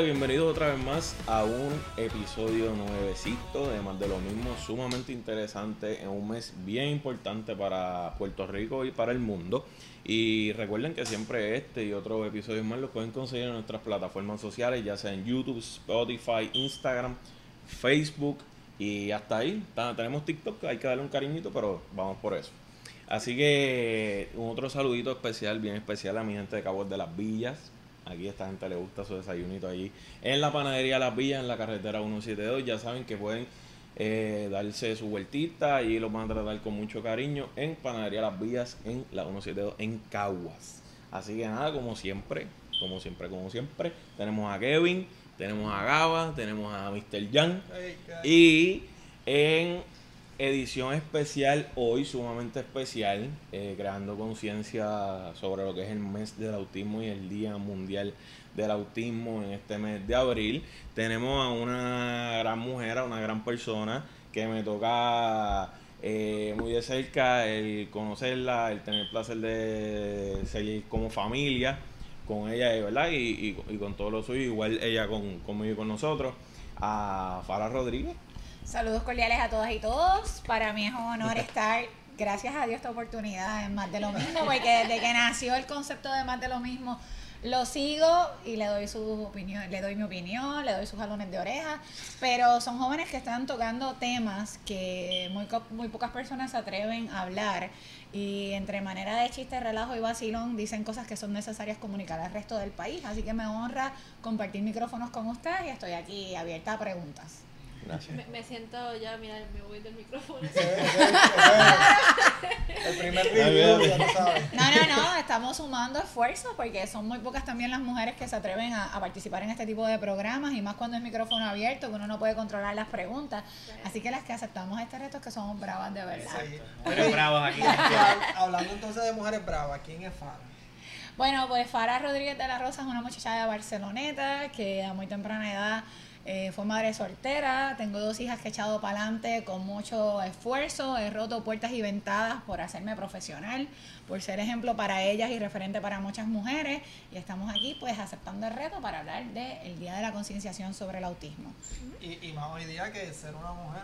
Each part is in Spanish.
bienvenidos otra vez más a un episodio nuevecito de Más de lo mismo, sumamente interesante en un mes bien importante para Puerto Rico y para el mundo. Y recuerden que siempre este y otros episodios más los pueden conseguir en nuestras plataformas sociales, ya sea en YouTube, Spotify, Instagram, Facebook y hasta ahí. Tenemos TikTok, hay que darle un cariñito, pero vamos por eso. Así que un otro saludito especial, bien especial a mi gente de Cabo de las Villas, Aquí esta gente le gusta su desayunito allí. En la panadería Las Villas, en la carretera 172. Ya saben que pueden eh, darse su vueltita y los van a tratar con mucho cariño en panadería Las Villas, en la 172, en Caguas. Así que nada, como siempre, como siempre, como siempre, tenemos a Kevin, tenemos a Gaba, tenemos a Mr. Jan. y en edición especial hoy, sumamente especial, eh, creando conciencia sobre lo que es el mes del autismo y el Día Mundial del Autismo en este mes de abril. Tenemos a una gran mujer, a una gran persona que me toca eh, muy de cerca el conocerla, el tener el placer de seguir como familia con ella, ¿verdad? Y, y, con todo lo suyo, igual ella con, conmigo y con nosotros, a Fara Rodríguez. Saludos cordiales a todas y todos. Para mí es un honor estar, gracias a Dios, esta oportunidad en Más de lo Mismo, porque desde que nació el concepto de Más de lo Mismo, lo sigo y le doy su opinión, le doy mi opinión, le doy sus jalones de oreja, pero son jóvenes que están tocando temas que muy, muy pocas personas se atreven a hablar y entre manera de chiste, relajo y vacilón dicen cosas que son necesarias comunicar al resto del país, así que me honra compartir micrófonos con ustedes y estoy aquí abierta a preguntas. Me, siento ya, mira, me voy del micrófono. el primer review, ya lo sabes. No, no, no, estamos sumando esfuerzos porque son muy pocas también las mujeres que se atreven a, participar en este tipo de programas y más cuando es micrófono abierto, que uno no puede controlar las preguntas. Así que las que aceptamos este reto es que somos bravas de verdad. Sí. bravas aquí. Hablando entonces de mujeres bravas, ¿quién es Fara? Bueno, pues Fara Rodríguez de la Rosa es una muchacha de Barceloneta que a muy temprana edad eh, fue madre soltera, tengo dos hijas que he echado para adelante con mucho esfuerzo, he roto puertas y ventadas por hacerme profesional, por ser ejemplo para ellas y referente para muchas mujeres y estamos aquí pues aceptando el reto para hablar del Día de la Concienciación sobre el Autismo. Y más hoy día que ser una mujer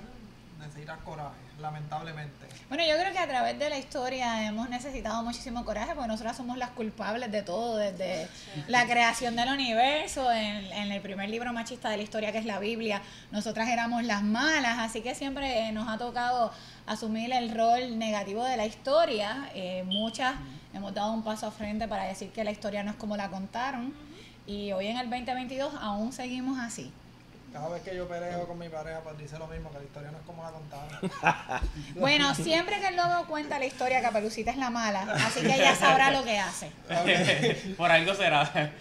necesita coraje, lamentablemente. Bueno, yo creo que a través de la historia hemos necesitado muchísimo coraje porque nosotras somos las culpables de todo, desde la creación del universo, en, el primer libro machista de la historia que es la Biblia, nosotras éramos las malas, así que siempre nos ha tocado asumir el rol negativo de la historia. Eh, muchas hemos dado un paso a frente para decir que la historia no es como la contaron y hoy en el 2022 aún seguimos así. Cada vez que yo peleo con mi pareja, pues dice lo mismo, que la historia no es como la contaron. bueno, siempre que el lobo cuenta la historia, Caperucita es la mala, así que ella sabrá lo que hace. Por algo será.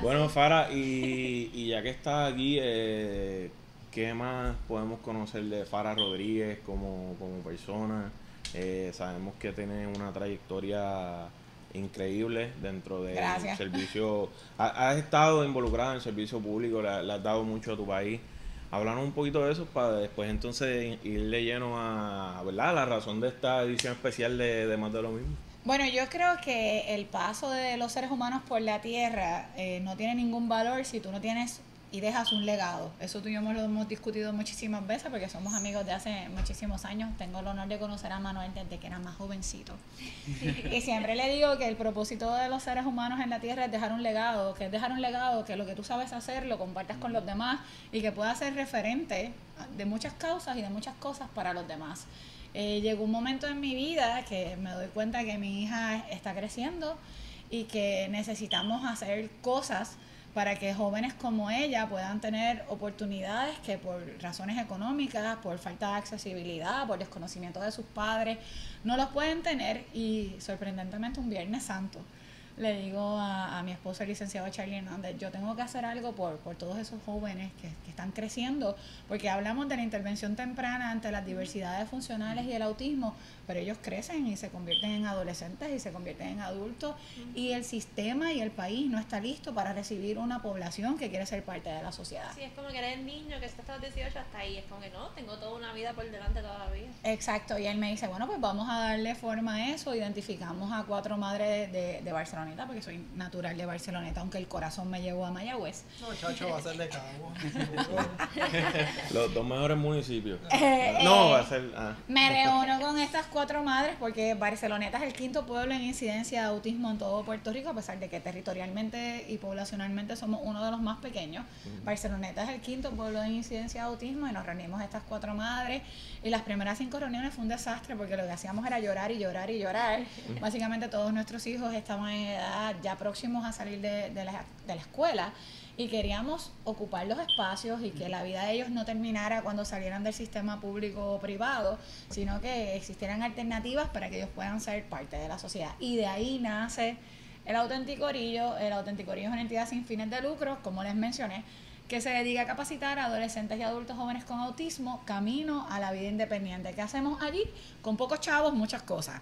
bueno, Fara, y, y, ya que está aquí, eh, ¿qué más podemos conocer de Fara Rodríguez como, como persona? Eh, sabemos que tiene una trayectoria increíble dentro del servicio. Has estado involucrada en el servicio público, le, has dado mucho a tu país. Hablanos un poquito de eso para después entonces irle lleno a ¿verdad? la razón de esta edición especial de, de Más de lo mismo. Bueno, yo creo que el paso de los seres humanos por la Tierra eh, no tiene ningún valor si tú no tienes y dejas un legado. Eso tú y yo lo hemos discutido muchísimas veces porque somos amigos de hace muchísimos años. Tengo el honor de conocer a Manuel desde que era más jovencito. y siempre le digo que el propósito de los seres humanos en la Tierra es dejar un legado, que es dejar un legado, que lo que tú sabes hacer lo compartas con los demás y que pueda ser referente de muchas causas y de muchas cosas para los demás. Eh, llegó un momento en mi vida que me doy cuenta que mi hija está creciendo y que necesitamos hacer cosas para que jóvenes como ella puedan tener oportunidades que por razones económicas, por falta de accesibilidad, por desconocimiento de sus padres, no los pueden tener y sorprendentemente un Viernes Santo le digo a, mi esposo, el licenciado Charlie Hernández, yo tengo que hacer algo por, por todos esos jóvenes que, que, están creciendo, porque hablamos de la intervención temprana ante las diversidades funcionales y el autismo, pero ellos crecen y se convierten en adolescentes y se convierten en adultos y el sistema y el país no está listo para recibir una población que quiere ser parte de la sociedad. Sí, es como que eres niño que está hasta los 18 hasta ahí, es como que no, tengo toda una vida por delante todavía. Exacto, y él me dice, bueno, pues vamos a darle forma a eso, identificamos a cuatro madres de, de Barcelona Barceloneta porque soy natural de Barceloneta, aunque el corazón me llevó a Mayagüez. No, chacho, va a ser de Cabo. Los dos mejores municipios. Eh, no, eh, va a ser. ah. Me reúno con estas cuatro madres porque Barceloneta es el quinto pueblo en incidencia de autismo en todo Puerto Rico, a pesar de que territorialmente y poblacionalmente somos uno de los más pequeños. Barceloneta es el quinto pueblo en incidencia de autismo y nos reunimos estas cuatro madres. Y las primeras cinco reuniones fue un desastre porque lo que hacíamos era llorar y llorar y llorar. Básicamente todos nuestros hijos estaban en ya próximos a salir de, de la, de la escuela y queríamos ocupar los espacios y que la vida de ellos no terminara cuando salieran del sistema público o privado, sino que existieran alternativas para que ellos puedan ser parte de la sociedad. Y de ahí nace el auténtico orillo. El auténtico orillo es una entidad sin fines de lucro, como les mencioné, que se dedica a capacitar a adolescentes y adultos jóvenes con autismo camino a la vida independiente. ¿Qué hacemos allí? Con pocos chavos, muchas cosas.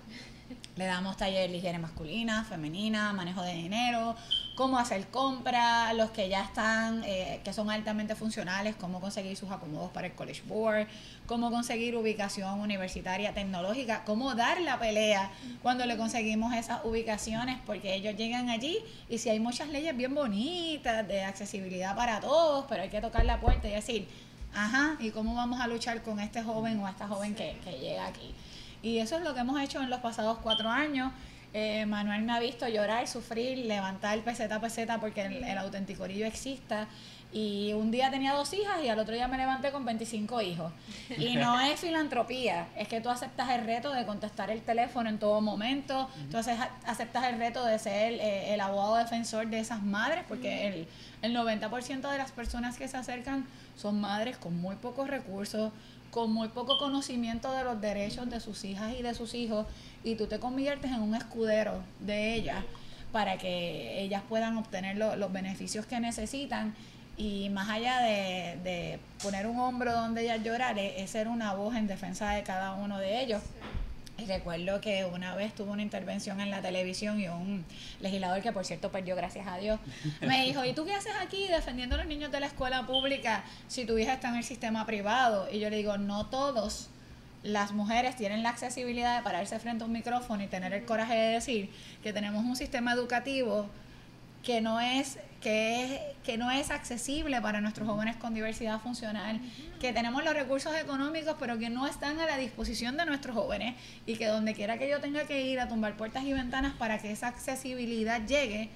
Le damos taller de higiene masculina, femenina, manejo de dinero, cómo hacer compras, los que ya están, eh, que son altamente funcionales, cómo conseguir sus acomodos para el College Board, cómo conseguir ubicación universitaria tecnológica, cómo dar la pelea cuando le conseguimos esas ubicaciones, porque ellos llegan allí y si hay muchas leyes bien bonitas de accesibilidad para todos, pero hay que tocar la puerta y decir, ajá, ¿y cómo vamos a luchar con este joven o esta joven que, que llega aquí? Y eso es lo que hemos hecho en los pasados cuatro años. Eh, Manuel me ha visto llorar, sufrir, levantar peseta a peseta porque el, el autenticorillo exista. Y un día tenía dos hijas y al otro día me levanté con 25 hijos. Y no es filantropía, es que tú aceptas el reto de contestar el teléfono en todo momento, tú haces- aceptas el reto de ser eh, el abogado defensor de esas madres, porque el, el 90% de las personas que se acercan son madres con muy pocos recursos, con muy poco conocimiento de los derechos de sus hijas y de sus hijos, y tú te conviertes en un escudero de ellas para que ellas puedan obtener lo- los beneficios que necesitan. Y más allá de, de poner un hombro donde ellas llorar, es ser una voz en defensa de cada uno de ellos. Y recuerdo que una vez tuve una intervención en la televisión y un legislador que por cierto perdió, gracias a Dios, me dijo, ¿y tú qué haces aquí defendiendo a los niños de la escuela pública si tu hija está en el sistema privado? Y yo le digo, no todos las mujeres tienen la accesibilidad de pararse frente a un micrófono y tener el coraje de decir que tenemos un sistema educativo que no es que es que no es accesible para nuestros jóvenes con diversidad funcional, que tenemos los recursos económicos pero que no están a la disposición de nuestros jóvenes y que donde quiera que yo tenga que ir a tumbar puertas y ventanas para que esa accesibilidad llegue,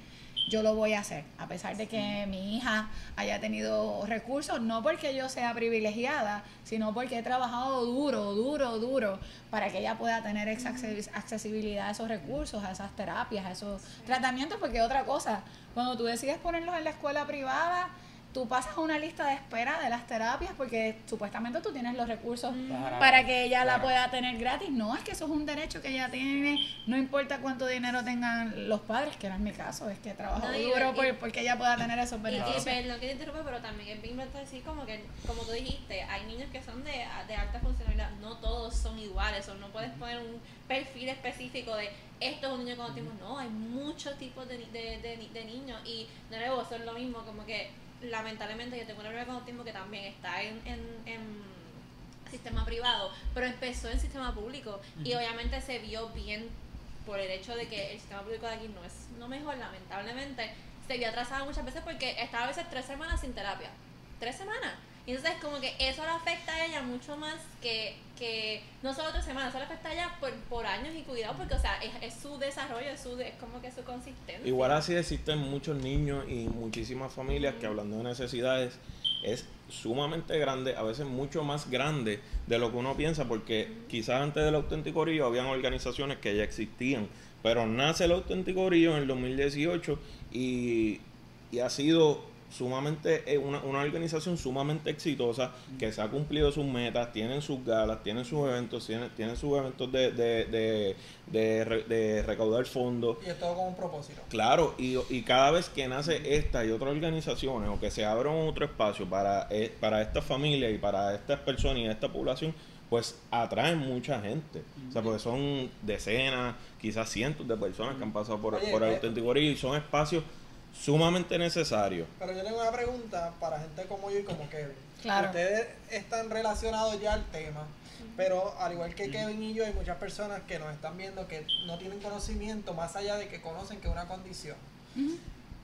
yo lo voy a hacer, a pesar de que mi hija haya tenido recursos, no porque yo sea privilegiada, sino porque he trabajado duro, duro, duro para que ella pueda tener esa acces- accesibilidad a esos recursos, a esas terapias, a esos tratamientos, porque otra cosa, cuando tú decides ponerlos en la escuela privada, tú pasas una lista de espera de las terapias porque supuestamente tú tienes los recursos Claro. para que ella la pueda tener gratis. No, es que eso es un derecho que ella tiene, no importa cuánto dinero tengan los padres, que no es mi caso, es que trabajo No, y- duro y- por, porque ella pueda tener esos Y, y beneficios. perdón que te interrumpa, pero también es bien importante decir como que, como tú dijiste, hay niños que son de, de alta funcionalidad, no todos son iguales, o no puedes poner un perfil específico de esto es un niño con autismo, no, hay muchos tipos de, ni- de, de, de niños y de nuevo son lo mismo, como que lamentablemente yo tengo una bebé con autismo que también está en, en, en sistema privado, pero empezó en sistema público y obviamente se vio bien por el hecho de que el sistema público de aquí no es no mejor, lamentablemente, se vio atrasado muchas veces porque estaba a veces tres semanas sin terapia. Tres semanas. Entonces como que eso le afecta a ella mucho más que, que no solo tres semanas, eso le afecta a ella por, por años y cuidado porque, o sea, es, es su desarrollo, es, su, es como que su consistencia. Igual así existen muchos niños y muchísimas familias que hablando de necesidades es sumamente grande, a veces mucho más grande de lo que uno piensa, porque quizás antes del auténtico Río habían organizaciones que ya existían, pero nace el auténtico Río en el 2018 y, y ha sido sumamente eh, una, una organización sumamente exitosa que se ha cumplido sus metas, tienen sus galas, tienen sus eventos, tienen, tienen sus eventos de, de, de, de re- de recaudar fondos. Y es todo con un propósito. Claro, y, y cada vez que nace esta y otras organizaciones o que se abra un otro espacio para, eh, para esta familia y para estas personas y esta población, pues atraen mucha gente. O sea, porque son decenas, quizás cientos de personas que han pasado por, Oye, por el eh, auténtico y son espacios sumamente necesario. Pero yo tengo una pregunta para gente como yo y como Kevin. Claro. Ustedes están relacionados ya al tema, pero al igual que Kevin y yo, hay muchas personas que nos están viendo que no tienen conocimiento más allá de que conocen que es una condición.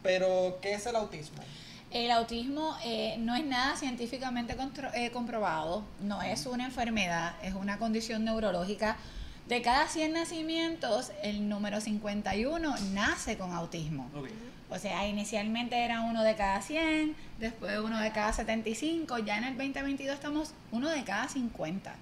Pero, ¿qué es el autismo? El autismo eh, no es nada científicamente eh, comprobado, no es una enfermedad, es una condición neurológica. De cada 100 nacimientos, el número 51 nace con autismo. Ok. O sea, inicialmente era uno de cada 100, después uno de cada 75, ya en el 2022 estamos uno de cada 50.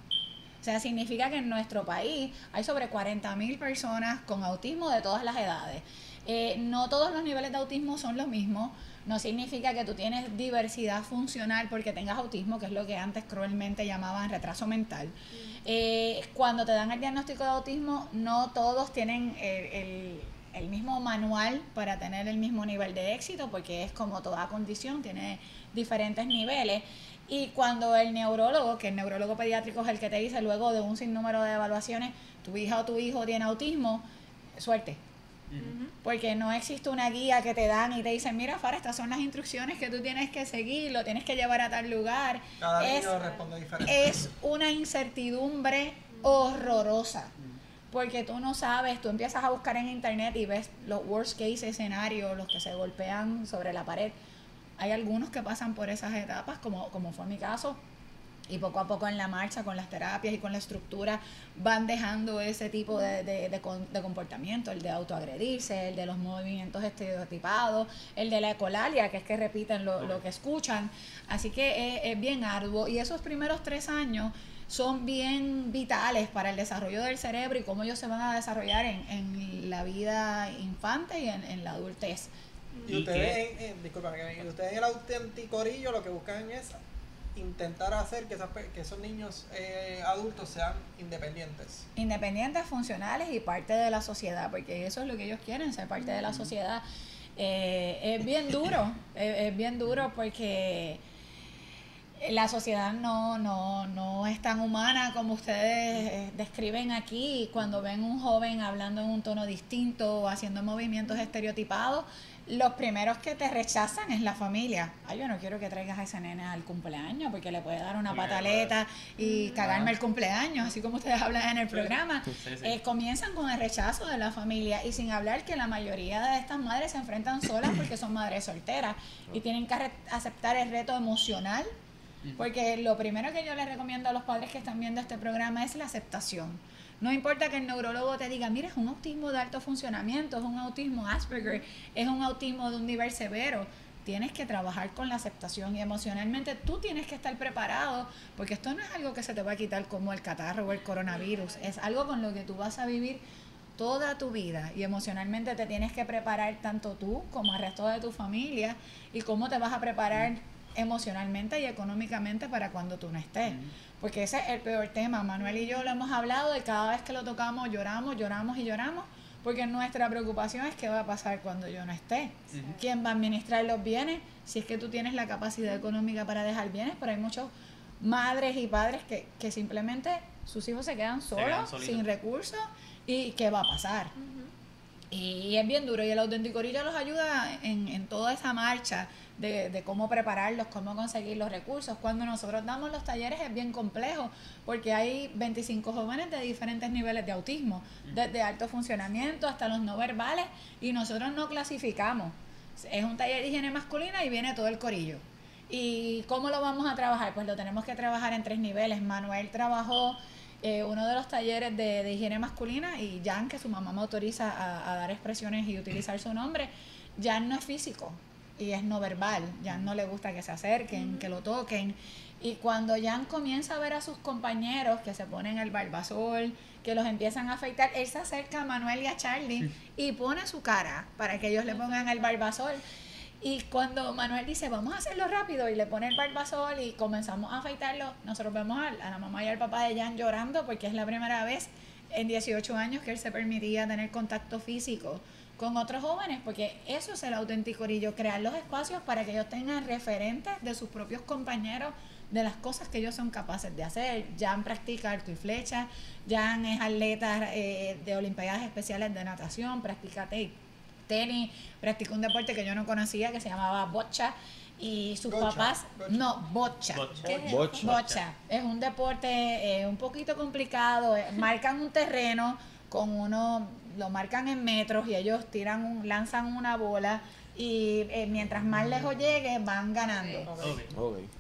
O sea, significa que en nuestro país hay sobre 40.000 personas con autismo de todas las edades. Eh, no todos los niveles de autismo son los mismos. No significa que tú tienes diversidad funcional porque tengas autismo, que es lo que antes cruelmente llamaban retraso mental. Eh, cuando te dan el diagnóstico de autismo, no todos tienen el, el- el mismo manual para tener el mismo nivel de éxito, porque es como toda condición, tiene diferentes niveles. Y cuando el neurólogo, que el neurólogo pediátrico es el que te dice luego de un sinnúmero de evaluaciones, tu hija o tu hijo tiene autismo, suerte. Porque no existe una guía que te dan y te dicen, mira, Fara, estas son las instrucciones que tú tienes que seguir, lo tienes que llevar a tal lugar. Cada Es- niño responde diferente. es una incertidumbre horrorosa. Porque tú no sabes, tú empiezas a buscar en internet y ves los worst case escenarios, los que se golpean sobre la pared. Hay algunos que pasan por esas etapas, como, como fue mi caso, y poco a poco en la marcha, con las terapias y con la estructura, van dejando ese tipo de, de- de comportamiento, el de autoagredirse, el de los movimientos estereotipados, el de la ecolalia, que es que repiten lo, lo que escuchan. Así que es, es bien arduo. Y esos primeros tres años son bien vitales para el desarrollo del cerebro y cómo ellos se van a desarrollar en, en la vida infante y en, en la adultez. Y ¿Y ustedes, en, Kevin, y ustedes en el autenticorillo lo que buscan es intentar hacer que, esas que esos niños eh, adultos sean independientes. independientes, funcionales y parte de la sociedad, porque eso es lo que ellos quieren, ser parte de la sociedad. Eh, es bien duro, es, es bien duro porque la sociedad no, no, no es tan humana como ustedes eh, describen aquí. Cuando ven un joven hablando en un tono distinto o haciendo movimientos estereotipados, los primeros que te rechazan es la familia. Ay, yo no quiero que traigas a ese nene al cumpleaños porque le puede dar una pataleta y cagarme el cumpleaños, así como ustedes hablan en el programa. Sí, sí. Eh, comienzan con el rechazo de la familia y sin hablar que la mayoría de estas madres se enfrentan solas porque son madres solteras y tienen que aceptar el reto emocional porque lo primero que yo les recomiendo a los padres que están viendo este programa es la aceptación. No importa que el neurólogo te diga, mira, es un autismo de alto funcionamiento, es un autismo Asperger, es un autismo de un nivel severo. Tienes que trabajar con la aceptación y emocionalmente tú tienes que estar preparado porque esto no es algo que se te va a quitar como el catarro o el coronavirus, es algo con lo que tú vas a vivir toda tu vida y emocionalmente te tienes que preparar tanto tú como el resto de tu familia y cómo te vas a preparar emocionalmente y económicamente para cuando tú no estés. Porque ese es el peor tema. Manuel y yo lo hemos hablado y cada vez que lo tocamos lloramos, lloramos y lloramos. Porque nuestra preocupación es qué va a pasar cuando yo no esté. ¿Quién va a administrar los bienes? Si es que tú tienes la capacidad económica para dejar bienes, pero hay muchos madres y padres que, que simplemente sus hijos se quedan solos, quedan sin recursos y qué va a pasar. Y es bien duro y el autenticorillo los ayuda en, en toda esa marcha de, de cómo prepararlos, cómo conseguir los recursos. Cuando nosotros damos los talleres es bien complejo porque hay 25 jóvenes de diferentes niveles de autismo, desde alto funcionamiento hasta los no verbales y nosotros no clasificamos. Es un taller de higiene masculina y viene todo el corillo. ¿Y cómo lo vamos a trabajar? Pues lo tenemos que trabajar en tres niveles. Manuel trabajó eh, uno de los talleres de, de higiene masculina y Jan, que su mamá me autoriza a, a dar expresiones y utilizar su nombre, Jan no es físico y es no verbal. Jan no le gusta que se acerquen, que lo toquen. Y cuando Jan comienza a ver a sus compañeros que se ponen el barbasol, que los empiezan a afeitar, él se acerca a Manuel y a Charlie y pone su cara para que ellos le pongan el barbasol. Y cuando Manuel dice, vamos a hacerlo rápido, y le pone el barbasol y comenzamos a afeitarlo, nosotros vemos a, la mamá y al papá de Jan llorando porque es la primera vez en 18 años que él se permitía tener contacto físico con otros jóvenes, porque eso es el auténtico orillo, crear los espacios para que ellos tengan referentes de sus propios compañeros de las cosas que ellos son capaces de hacer. Jan practica arco y flecha, Jan es atleta eh, de Olimpiadas Especiales de Natación, practica te- tenis, practicó un deporte que yo no conocía que se llamaba bocha y sus papás, no, bocha. Bocha. ¿Qué es eso? Bocha. Bocha. Es un deporte eh, un poquito complicado. eh, Marcan un terreno con uno, lo marcan en metros y ellos tiran, un- lanzan una bola y eh, mientras más lejos llegue van ganando.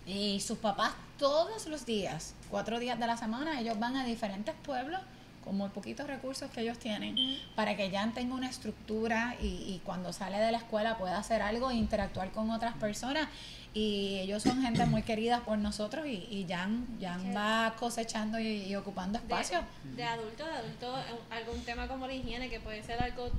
Y sus papás todos los días, cuatro días de la semana, ellos van a diferentes pueblos con muy poquitos recursos que ellos tienen para que Jan tenga una estructura y, y cuando sale de la escuela pueda hacer algo e interactuar con otras personas. Y ellos son gente muy querida por nosotros y, y Jan, Jan Sí. va cosechando y, y ocupando espacio. De, de adulto, de adulto, algún tema como la higiene que puede ser algo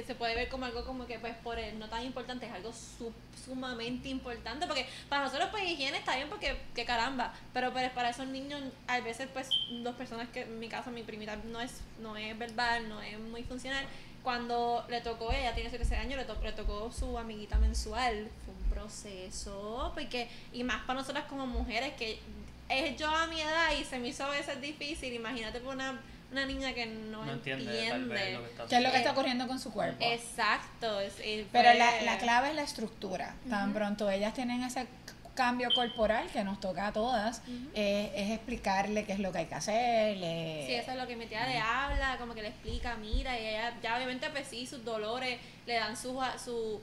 que se puede ver como algo como que pues por el no tan importante, es algo su- sumamente importante, porque para nosotros pues higiene está bien porque que caramba, pero pues, para esos niños a veces pues dos personas que en mi caso mi primita no es no es verbal, no es muy funcional, cuando le tocó, ella tiene 13 años, le, to- le tocó su amiguita mensual, fue un proceso, porque, y más para nosotras como mujeres, que es yo a mi edad y se me hizo a veces difícil, imagínate por una, una niña que no, No entiende tal vez lo que está ¿Qué es lo que está ocurriendo con su cuerpo? Exacto. es- Pero la, la clave es la estructura. Tan pronto ellas tienen ese cambio corporal que nos toca a todas, eh, es explicarle qué es lo que hay que hacer. le- Sí, eso es lo que mi tía le habla, como que le explica, mira, y ella ya obviamente pues sí, sus dolores le dan su, su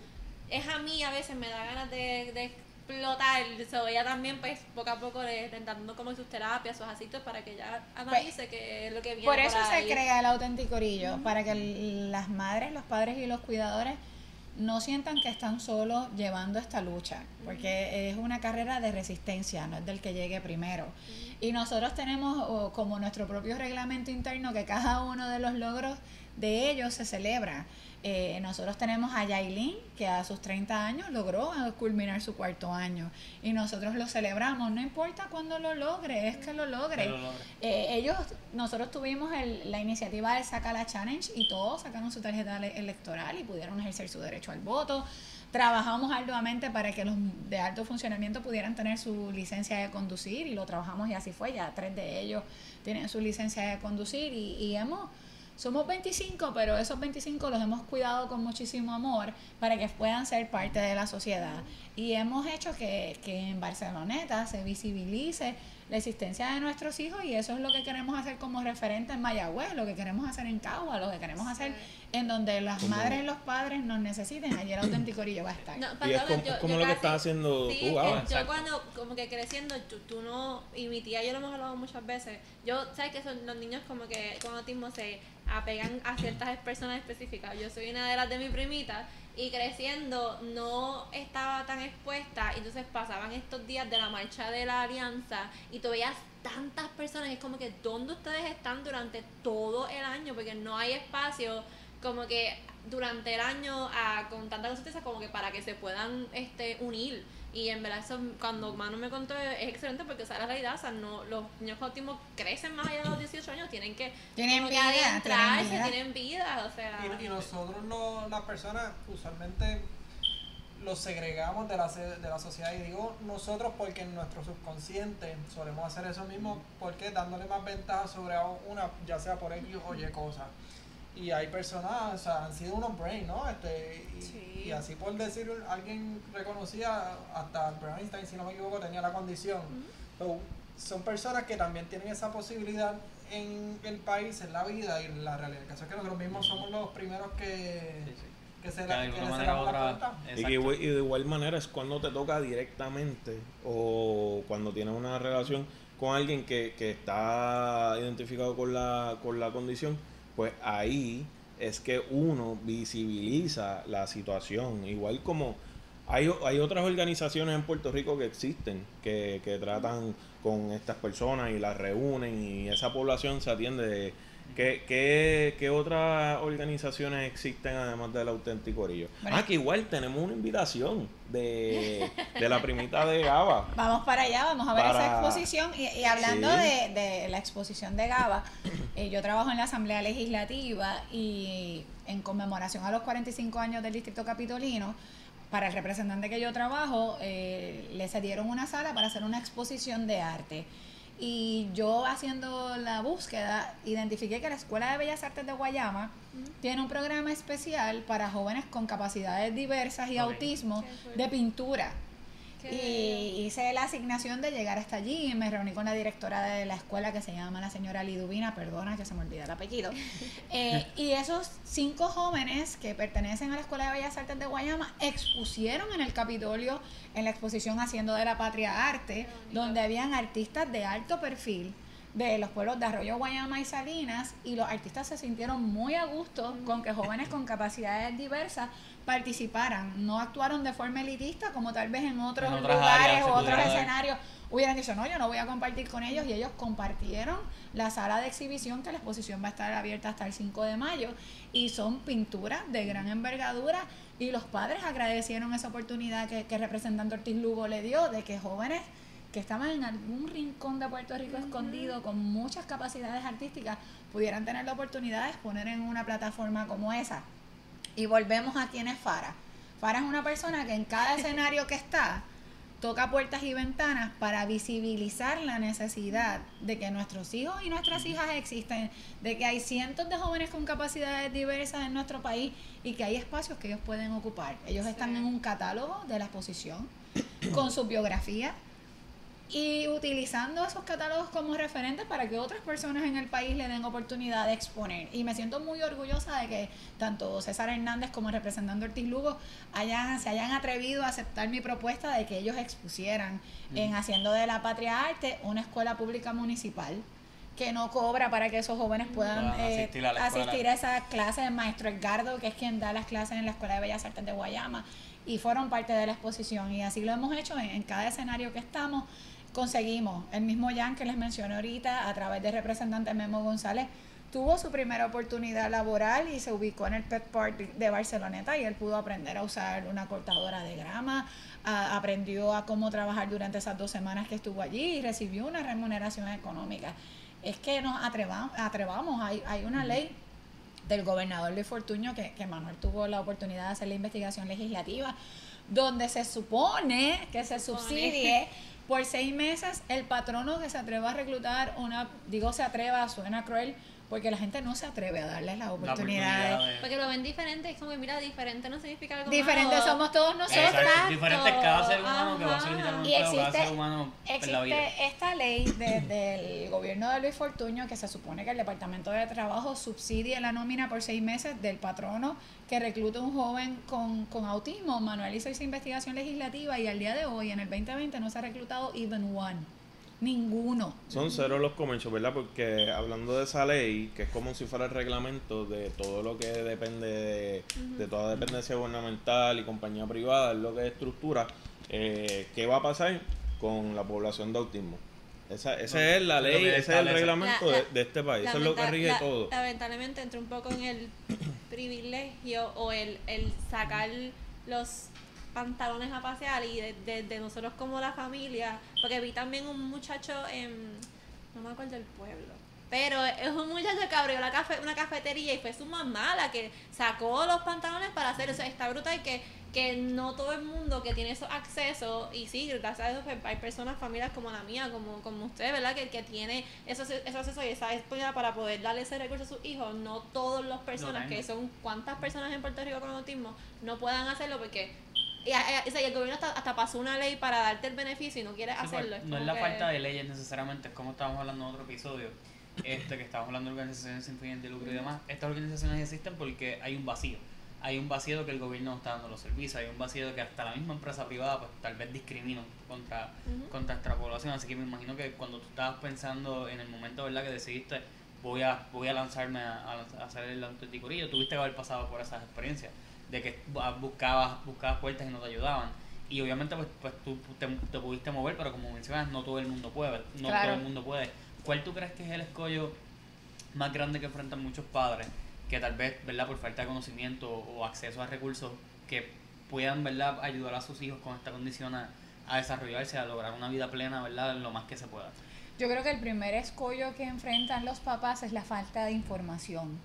es a mí a veces me da ganas de, de explotar, so, ella también pues poco a poco le le está dando como sus terapias, sus asitos para que ella analice qué es lo que viene Por eso se ahí. crea el auténtico orillo, para que las madres, los padres y los cuidadores no sientan que están solos llevando esta lucha, porque es una carrera de resistencia, no es del que llegue primero. Y nosotros tenemos como nuestro propio reglamento interno que cada uno de los logros de ellos se celebra. Eh, nosotros tenemos a Yailin, que a sus 30 años logró culminar su cuarto año. Y nosotros lo celebramos, no importa cuándo lo logre, es que lo logre. Que lo logre. Eh, ellos, nosotros tuvimos el- la iniciativa del Saca la Challenge y todos sacaron su tarjeta ele- electoral y pudieron ejercer su derecho al voto. Trabajamos arduamente para que los de alto funcionamiento pudieran tener su licencia de conducir y lo trabajamos y así fue. Ya tres de ellos tienen su licencia de conducir y, y hemos, somos 25, pero esos 25 los hemos cuidado con muchísimo amor para que puedan ser parte de la sociedad. Y hemos hecho que, que en Barceloneta se visibilice la existencia de nuestros hijos y eso es lo que queremos hacer como referente en Mayagüez, lo que queremos hacer en Cagua, lo que queremos hacer en donde las Como- madres y los padres nos necesiten. Ayer Auténtico Orillo va a estar. No, Y es como, yo- como yo lo que casi- estás haciendo Sí, tú que ahora. yo cuando como que creciendo, tú, tú no, y mi tía yo lo hemos hablado muchas veces, yo, sabes que son los niños como que con autismo se apegan a ciertas personas específicas. Yo soy una de las de mi primita y creciendo no estaba tan expuesta, entonces pasaban estos días de la marcha de la alianza y tú veías tantas personas, es como que ¿dónde ustedes están durante todo el año? Porque no hay espacio como que durante el año a, con tanta consistencia como que para que se puedan este unir y en verdad eso cuando Manu me contó es excelente porque esa es la realidad o sea no los niños con autismo crecen más allá de los 18 años tienen que Tienen que vida, tienen vida. tienen vida o sea Y, y nosotros no, las personas usualmente los segregamos de la, de la sociedad y digo nosotros porque en nuestro subconsciente solemos hacer eso mismo porque dándole más ventaja sobre una, ya sea por X o Y cosa. Y hay personas, o sea, han sido unos brain, ¿no? Este, y, Sí. y así por decir, alguien reconocía, hasta Albert Einstein, si no me equivoco, tenía la condición. So, son personas que también tienen esa posibilidad en el país, en la vida y en la realidad. El caso es que nosotros mismos somos los primeros que, Sí, sí. que se la, de que manera otra. Y, que y de igual manera es cuando te toca directamente o cuando tienes una relación con alguien que, que está identificado con la, con la condición, pues ahí es que uno visibiliza la situación. Igual como hay, hay otras organizaciones en Puerto Rico que existen, que, que tratan con estas personas y las reúnen y esa población se atiende de... ¿Qué, qué, qué otras organizaciones existen además del auténtico orillo? Bueno. Ah, que igual tenemos una invitación de, de la primita de Gaba. Vamos para allá, vamos a ver Para- esa exposición. Y, y hablando Sí. de, de la exposición de GABA, eh, yo trabajo en la Asamblea Legislativa y en conmemoración a los 45 años del Distrito Capitolino, para el representante que yo trabajo, eh, le cedieron una sala para hacer una exposición de arte. Y yo haciendo la búsqueda, identifiqué que la Escuela de Bellas Artes de Guayama tiene un programa especial para jóvenes con capacidades diversas y autismo de pintura. Y hice la asignación de llegar hasta allí y me reuní con la directora de la escuela que se llama la señora Liduvina, perdona que se me olvida el apellido. Eh, y esos cinco jóvenes que pertenecen a la Escuela de Bellas Artes de Guayama expusieron en el Capitolio en la exposición Haciendo de la Patria Arte, donde habían artistas de alto perfil de los pueblos de Arroyo Guayama y Salinas y los artistas se sintieron muy a gusto con que jóvenes con capacidades diversas participaran, no actuaron de forma elitista como tal vez en otros En lugares o otros escenarios hubieran dicho no, yo no voy a compartir con ellos y ellos compartieron la sala de exhibición que la exposición va a estar abierta hasta el 5 de mayo y son pinturas de gran envergadura y los padres agradecieron esa oportunidad que, que el representante Ortiz Lugo le dio de que jóvenes que estaban en algún rincón de Puerto Rico escondido con muchas capacidades artísticas pudieran tener la oportunidad de exponer en una plataforma como esa. Y volvemos a quién es Fara. Fara es una persona que en cada escenario que está toca puertas y ventanas para visibilizar la necesidad de que nuestros hijos y nuestras hijas existen, de que hay cientos de jóvenes con capacidades diversas en nuestro país y que hay espacios que ellos pueden ocupar. Ellos están en un catálogo de la exposición con su biografía y utilizando esos catálogos como referentes para que otras personas en el país le den oportunidad de exponer. Y me siento muy orgullosa de que tanto César Hernández como el representante Ortiz Lugo hayan, se hayan atrevido a aceptar mi propuesta de que ellos expusieran en Haciendo de la Patria Arte una escuela pública municipal que no cobra para que esos jóvenes puedan eh, asistir a asistir a esa clase de maestro Edgardo, que es quien da las clases en la Escuela de Bellas Artes de Guayama, y fueron parte de la exposición. Y así lo hemos hecho en, en cada escenario que estamos. Conseguimos, el mismo Jan que les mencioné ahorita, a través del representante Memo González, tuvo su primera oportunidad laboral y se ubicó en el Pet Park de Barceloneta y él pudo aprender a usar una cortadora de grama, a- aprendió a cómo trabajar durante esas dos semanas que estuvo allí y recibió una remuneración económica. Es que nos atrevamos, atrevamos hay, hay una ley del gobernador Luis Fortuño, que, que Manuel tuvo la oportunidad de hacer la investigación legislativa, donde se supone que se subsidie por seis meses el patrono que se atreva a reclutar una, digo se atreva, suena cruel, porque la gente no se atreve a darles las La oportunidades. oportunidad de- Porque lo ven diferente, es como que mira, diferente no significa algo Diferentes malo. somos todos nosotros. Exacto. Diferente es cada ser humano que va a solicitar un Y cada existe- ser humano en la vida. Existe esta ley de- del gobierno de Luis Fortuño que se supone que el Departamento de Trabajo subsidie la nómina por seis meses del patrono que recluta un joven con, con autismo. Manuel hizo esa investigación legislativa y al día de hoy, en el 2020, no se ha reclutado even one. Ninguno. Son cero los comercios, ¿verdad? Porque hablando de esa ley, que es como si fuera el reglamento de todo lo que depende de, de toda dependencia gubernamental y compañía privada, es lo que es estructura, eh, ¿qué va a pasar con la población de autismo? Esa, esa No, es la ley, ese es el reglamento La- la- de, de este país, eso es lo que rige la- todo. Lamentablemente entró un poco en el privilegio o el, el sacar los pantalones a pasear y de, de- de nosotros como la familia, porque vi también un muchacho en, no me acuerdo el pueblo, pero es un muchacho que abrió la cafe, una cafetería y fue su mamá la que sacó los pantalones para hacer eso. Está brutal que, que no todo el mundo que tiene esos accesos, y sí, gracias a Dios pues, hay personas, familias como la mía, como, como usted, ¿verdad? Que, que tiene esos, esos accesos y esa disponibilidad para poder darle ese recurso a sus hijos. No todas las personas, que son cuántas personas en Puerto Rico con autismo, no puedan hacerlo porque... Y, y- sea, y el gobierno hasta, hasta pasó una ley para darte el beneficio y no quiere Sí, pues, hacerlo. no es la que- falta de leyes necesariamente, es como estábamos hablando en otro episodio, este que estábamos hablando de organizaciones sin fines de lucro y demás. Estas organizaciones existen porque hay un vacío. Hay un vacío de que el gobierno no está dando los servicios, hay un vacío de que hasta la misma empresa privada pues tal vez discrimina contra, Ujú. contra nuestra población. Así que me imagino que cuando tú estabas pensando en el momento verdad que decidiste voy a, voy a lanzarme a, hacer el antiticurillo, tuviste que haber pasado por esas experiencias de que bu- buscabas, buscabas puertas y no te ayudaban. Y obviamente pues, pues tú te, te pudiste mover, pero como mencionas, no todo el mundo puede, no Claro. todo el mundo puede. ¿Cuál tú crees que es el escollo más grande que enfrentan muchos padres que tal vez, ¿verdad? Por falta de conocimiento o acceso a recursos que puedan, ¿verdad? Ayudar a sus hijos con esta condición a, a desarrollarse, a lograr una vida plena, ¿verdad? Lo más que se pueda. Yo creo que el primer escollo que enfrentan los papás es la falta de información.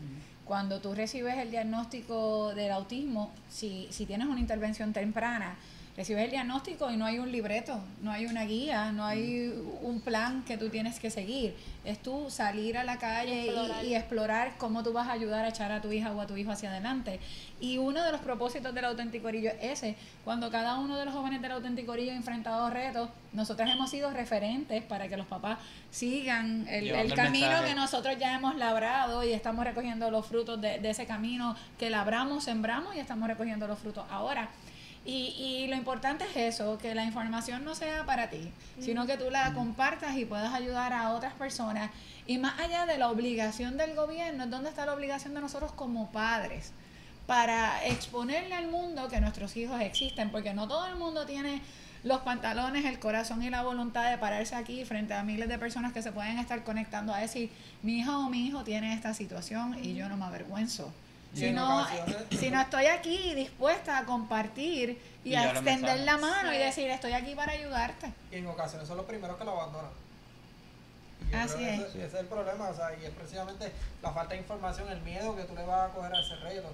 Cuando tú recibes el diagnóstico del autismo, si, si tienes una intervención temprana, recibes el diagnóstico y no hay un libreto, no hay una guía, no hay un plan que tú tienes que seguir. Es tú salir a la calle Explorar. y, y explorar cómo tú vas a ayudar a echar a tu hija o a tu hijo hacia adelante. Y uno de los propósitos del auténtico orillo es ese. Cuando cada uno de los jóvenes del auténtico orillo ha enfrentado retos, nosotros hemos sido referentes para que los papás sigan el, Llevando el el camino mensaje. que nosotros ya hemos labrado y estamos recogiendo los frutos de, de ese camino que labramos, sembramos y estamos recogiendo los frutos ahora. Y, y lo importante es eso, que la información no sea para ti, sino que tú la compartas y puedas ayudar a otras personas. Y más allá de la obligación del gobierno, ¿dónde está la obligación de nosotros como padres? Para exponerle al mundo que nuestros hijos existen, porque no todo el mundo tiene los pantalones, el corazón y la voluntad de pararse aquí frente a miles de personas que se pueden estar conectando a decir, mi hija o mi hijo tiene esta situación y yo no me avergüenzo. Si no, ocasiones- si no estoy aquí dispuesta a compartir y, Y a extender la mano y decir, estoy aquí para ayudarte. Y en ocasiones son los primeros que lo abandonan. Y yo Así creo que es. Ese, ese es el problema, o sea, y es precisamente la falta de información, el miedo que tú le vas a coger a ese reto.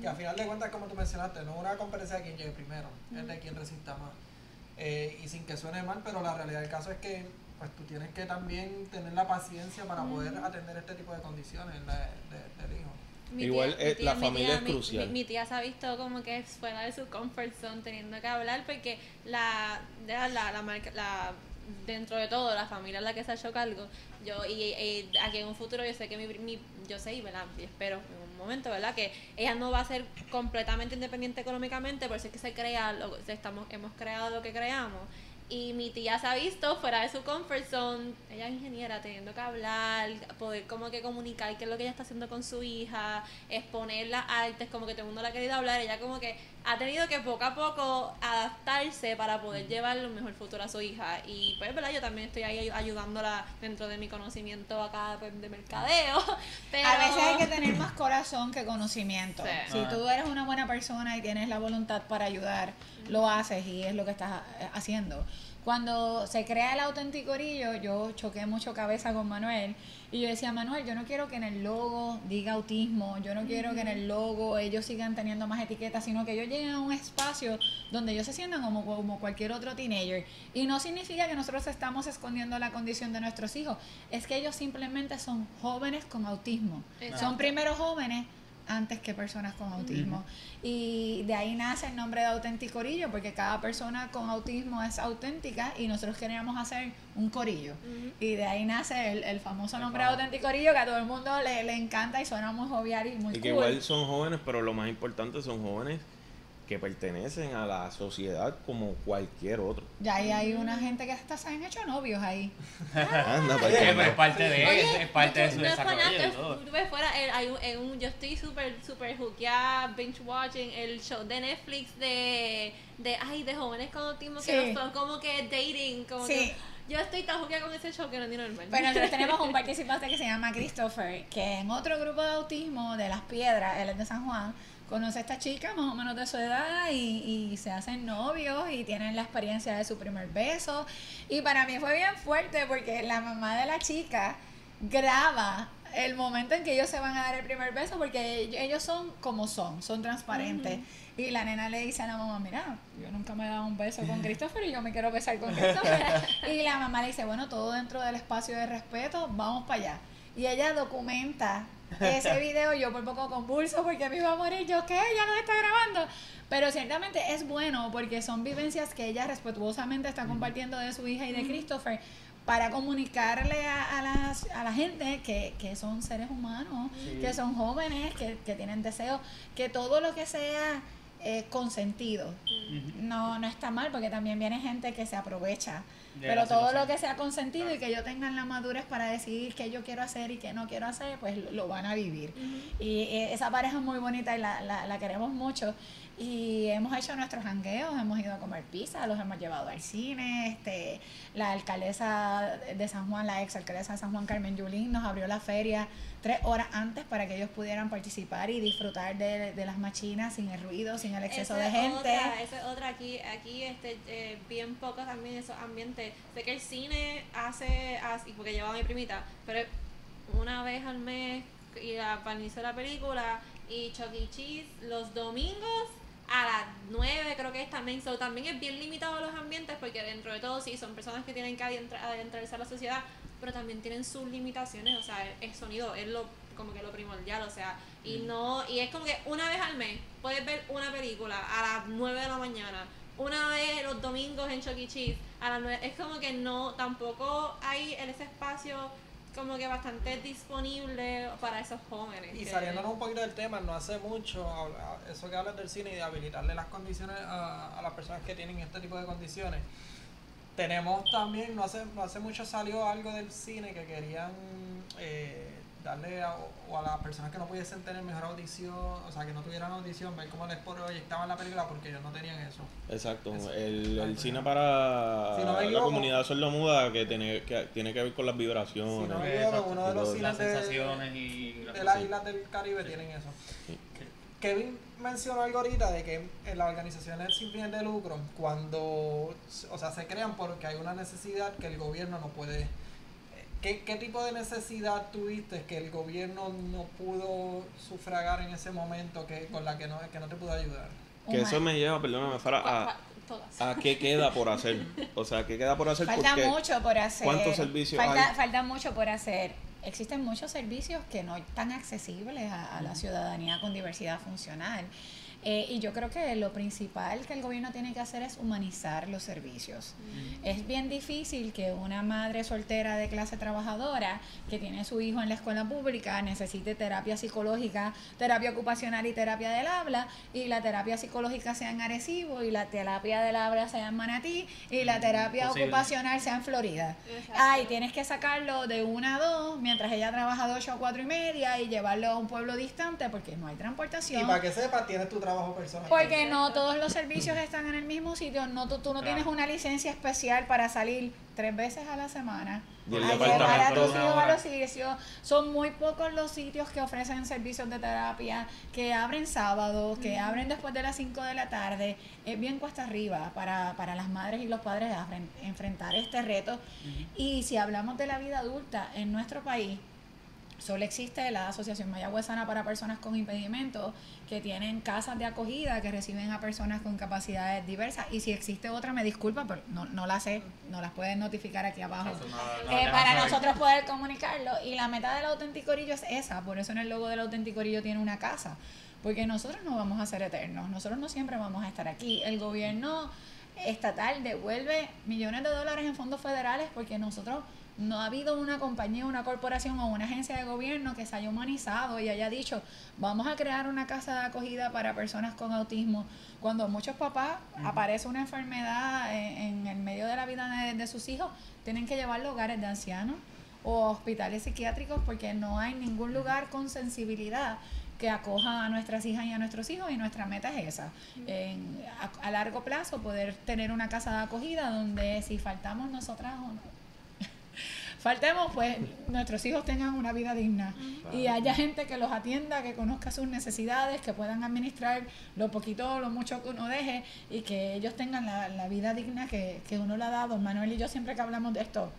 Que a final de cuentas, como tú mencionaste, no es una competencia de quien llegue primero, es de quien resista más. Eh, y sin que suene mal, pero la realidad del caso es que pues tú tienes que también tener la paciencia para poder atender este tipo de condiciones de- de- del hijo. Mi Igual, tía- eh, la mi familia tía- es crucial. Mi, mi tía se ha visto como que fuera de su comfort zone teniendo que hablar porque la, la, la, la marca- la- dentro de todo la familia es la que se ha hecho cargo. Yo y, y aquí en un futuro yo sé que mi, mi yo sé y ¿verdad? y espero en un momento, ¿verdad? Que ella no va a ser completamente independiente económicamente, por eso es que se crea lo, estamos hemos creado lo que creamos. Y mi tía se ha visto fuera de su comfort zone, ella es ingeniera, teniendo que hablar, poder como que comunicar qué es lo que ella está haciendo con su hija, exponer las artes, como que todo el mundo la ha querido hablar, ella como que ha tenido que poco a poco adaptarse para poder llevar un mejor futuro a su hija. Y pues, ¿verdad? Yo también estoy ahí ayudándola dentro de mi conocimiento acá pues, de mercadeo. Pero... A veces hay que tener más corazón que conocimiento. Sí. Si Ah. tú eres una buena persona y tienes la voluntad para ayudar, lo haces y es lo que estás eh, haciendo. Cuando se crea el auténtico orillo, yo choqué mucho cabeza con Manuel y yo decía, Manuel, yo no quiero que en el logo diga autismo, yo no quiero que en el logo ellos sigan teniendo más etiquetas, sino que ellos lleguen a un espacio donde ellos se sientan como, como cualquier otro teenager. Y no significa que nosotros estamos escondiendo la condición de nuestros hijos, es que ellos simplemente son jóvenes con autismo. Exacto. Son primero jóvenes antes que personas con autismo. Y de ahí nace el nombre de auténtico corillo, porque cada persona con autismo es auténtica y nosotros queríamos hacer un corillo. Y de ahí nace el, el famoso El nombre de auténtico corillo que a todo el mundo le, le encanta y suena muy jovial y muy Y que cool. igual son jóvenes, pero lo más importante son jóvenes que pertenecen a la sociedad como cualquier otro. Ya ahí hay una gente que hasta se han hecho novios ahí. Anda, que pero es parte de Oye, es parte de tú- su no desarrollo y todo. fuera, el- hay un- en un- yo estoy súper, súper hookeada, binge watching el show de Netflix de, de, ay, de jóvenes con autismo Sí. que no son como que dating, como Sí. que yo estoy tan hookeada con ese show que no ni normal. Pero nosotros tenemos un participante que se llama Christopher, que en otro grupo de autismo de Las Piedras, él es de San Juan, conoce a esta chica más o menos de su edad y, y se hacen novios y tienen la experiencia de su primer beso. Y para mí fue bien fuerte porque la mamá de la chica graba el momento en que ellos se van a dar el primer beso porque ellos son como son, son transparentes. Y la nena le dice a la mamá, mira, yo nunca me he dado un beso con Christopher y yo me quiero besar con Christopher. y la mamá le dice, bueno, todo dentro del espacio de respeto, vamos para allá. Y ella documenta ese video, yo por poco convulso porque me iba a morir, yo qué, ya lo está grabando. Pero ciertamente es bueno porque son vivencias que ella respetuosamente está compartiendo de su hija y de Christopher para comunicarle a, a las- a la gente que, que son seres humanos, Sí. que son jóvenes, que, que tienen deseos, que todo lo que sea eh, consentido no, no está mal porque también viene gente que se aprovecha. Pero todo lo que sea consentido y que ellos tengan la madurez para decidir qué yo quiero hacer y qué no quiero hacer, pues lo, lo van a vivir. Y eh, esa pareja es muy bonita y la, la, la queremos mucho. Y hemos hecho nuestros jangueos, hemos ido a comer pizza, los hemos llevado al cine. Este, la alcaldesa de San Juan, la ex alcaldesa de San Juan, Carmen Yulín, nos abrió la feria tres horas antes para que ellos pudieran participar y disfrutar de, de las machinas sin el ruido, sin el exceso Esa de gente. Otra, esa es otra aquí, aquí este, eh, bien poco también esos ambientes. Sé que el cine hace, así, porque llevaba a mi primita, pero una vez al mes y a, para el inicio de la película y Chuck E. Cheese los domingos a las 9 creo que es también. So, también es bien limitado los ambientes porque dentro de todo sí son personas que tienen que adentra- adentrarse a la sociedad, pero también tienen sus limitaciones. O sea, el, el sonido es lo como que lo primordial, o sea, y no y es como que una vez al mes puedes ver una película a las 9 de la mañana. Una vez los domingos en Chuck E. Cheese, a las 9, es como que no, tampoco hay en ese espacio como que bastante disponible para esos jóvenes. Y que- saliéndonos un poquito del tema, no hace mucho, eso que hablas del cine y de habilitarle las condiciones a, a las personas que tienen este tipo de condiciones. Tenemos también, no hace, no hace mucho salió algo del cine que querían eh, darle a, o a las personas que no pudiesen tener mejor audición, o sea, que no tuvieran audición, ver cómo les proyectaban la película porque ellos no tenían eso. Exacto, Eso. el, el cine para Si no la equivoco- comunidad sordomuda que tiene que, tiene que ver con las Si vibraciones. no me equivoco, exacto. uno de los Las cines Las de, sensaciones y las de las cosas. islas del Caribe tienen eso. Sí. Kevin mencionó algo ahorita de que en las organizaciones sin fines de lucro, cuando, o sea, se crean porque hay una necesidad que el gobierno no puede. ¿Qué, qué tipo de necesidad tuviste que el gobierno no pudo sufragar en ese momento que con la que no, que no te pudo ayudar? Que eso me lleva, perdóname, Farah, Cua- a, a qué queda por hacer. O sea, qué queda por hacer Falta porque mucho por hacer. ¿cuántos servicios falta, hay? Falta mucho por hacer. Existen muchos servicios que no están accesibles a, a la ciudadanía con diversidad funcional. Eh, y yo creo que lo principal que el gobierno tiene que hacer es humanizar los servicios. Es bien difícil que una madre soltera de clase trabajadora que tiene su hijo en la escuela pública necesite terapia psicológica, terapia ocupacional y terapia del habla, y la terapia psicológica sea en Arecibo, y la terapia del habla sea en Manatí, y la terapia Posible. ocupacional sea en Florida. Ay, tienes que sacarlo de una a dos, mientras ella trabaja de 8 a cuatro y media, y llevarlo a un pueblo distante porque no hay transportación. Y para que sepas, tienes tu trabajo personal. Porque no todos los servicios están en el mismo sitio. No, tú, tú no Claro. tienes una licencia especial para salir tres veces a la semana Y el a llevar a tus hijos a los sitios. Son muy pocos los sitios que ofrecen servicios de terapia, que abren sábados, que abren después de las 5 de la tarde. Es bien cuesta arriba para, para las madres y los padres enfrentar este reto. Y si hablamos de la vida adulta en nuestro país, Solo existe la Asociación Mayagüezana para Personas con Impedimentos, que tienen casas de acogida que reciben a personas con capacidades diversas. Y si existe otra, me disculpa, pero no, no la sé, no las pueden notificar aquí abajo. Eso no- no Eh, para nosotros poder comunicarlo. Y la meta del auténtico orillo es esa, por eso en el logo del auténtico orillo tiene una casa. Porque nosotros no vamos a ser eternos, nosotros no siempre vamos a estar aquí. El gobierno estatal devuelve millones de dólares en fondos federales porque nosotros no ha habido una compañía, una corporación o una agencia de gobierno que se haya humanizado y haya dicho, vamos a crear una casa de acogida para personas con autismo. Cuando muchos papás aparece una enfermedad en, en el medio de la vida de, de sus hijos, tienen que llevarlo a hogares de ancianos o hospitales psiquiátricos porque no hay ningún lugar con sensibilidad que acoja a nuestras hijas y a nuestros hijos y nuestra meta es esa, en- a, a largo plazo poder tener una casa de acogida donde si faltamos nosotras o no, faltemos, pues nuestros hijos tengan una vida digna y haya gente que los atienda, que conozca sus necesidades, que puedan administrar lo poquito o lo mucho que uno deje y que ellos tengan la, la vida digna que, que uno le ha dado. Manuel y yo siempre que hablamos de esto,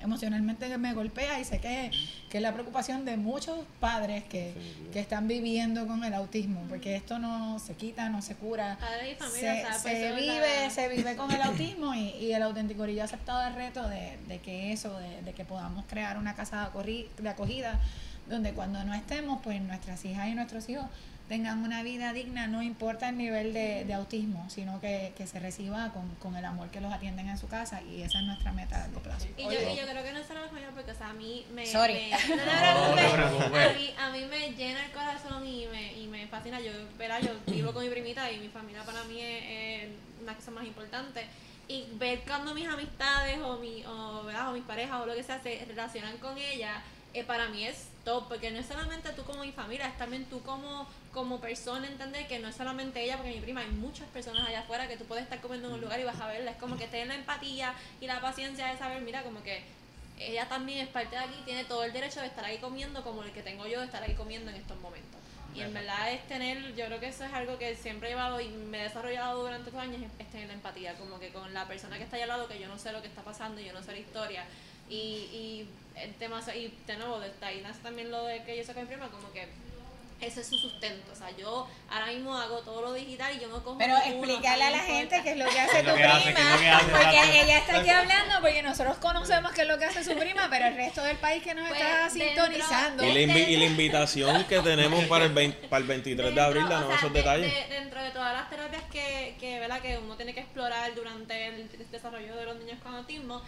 emocionalmente me golpea y sé que, que es la preocupación de muchos padres que, que están viviendo con el autismo, porque esto no se quita, no se cura. Padres y familia, Se, personas- vive, se vive con el autismo y, y el auténtico Orillo ha aceptado el reto de, de que eso, de, de que podamos crear una casa de acogida donde cuando no estemos, pues nuestras hijas y nuestros hijos tengan una vida digna, no importa el nivel de, de autismo, sino que, que se reciba con, con el amor que los atienden en su casa y esa es nuestra meta a largo plazo. Y yo, y yo creo que no es solo español porque, o sea, a mí me... Sorry. me- no, no, No, no, no te no, preocupes. a, mí, a mí me llena el corazón y me, y me fascina. Yo, ¿verdad? yo vivo con mi primita y mi familia para mí es, es una cosa más importante. Y ver cuando mis amistades o, mi, o, ¿verdad? o mis parejas o lo que sea se relacionan con ella, eh, para mí es top, porque no es solamente tú como mi familia, es también tú como, como persona, entender que no es solamente ella, porque mi prima, hay muchas personas allá afuera que tú puedes estar comiendo en un lugar y vas a verla, es como que tener la empatía y la paciencia de saber, mira, como que ella también es parte de aquí, tiene todo el derecho de estar ahí comiendo como el que tengo yo de estar ahí comiendo en estos momentos. Y en verdad es tener, yo creo que eso es algo que siempre he llevado y me he desarrollado durante estos años, es, tener la empatía, como que con la persona que está allá al lado, que yo no sé lo que está pasando, yo no sé la historia. Y, y el tema, y de nuevo, de nace también lo de que yo soy mi prima, como que ese es su sustento. O sea, yo ahora mismo hago todo lo digital y yo no cojo. Pero explícale a la me gente qué es lo que hace tu prima. Porque ella está aquí hablando porque nosotros conocemos qué es lo que hace su prima, pero el resto del país que nos Pues, está dentro- sintonizando. Y la, invi- y la invitación que tenemos para el, 20 para el 23 de abril, danos esos de- detalles. de- dentro de todas las terapias que, que, ¿verdad? que uno tiene que explorar durante el desarrollo de los niños con autismo,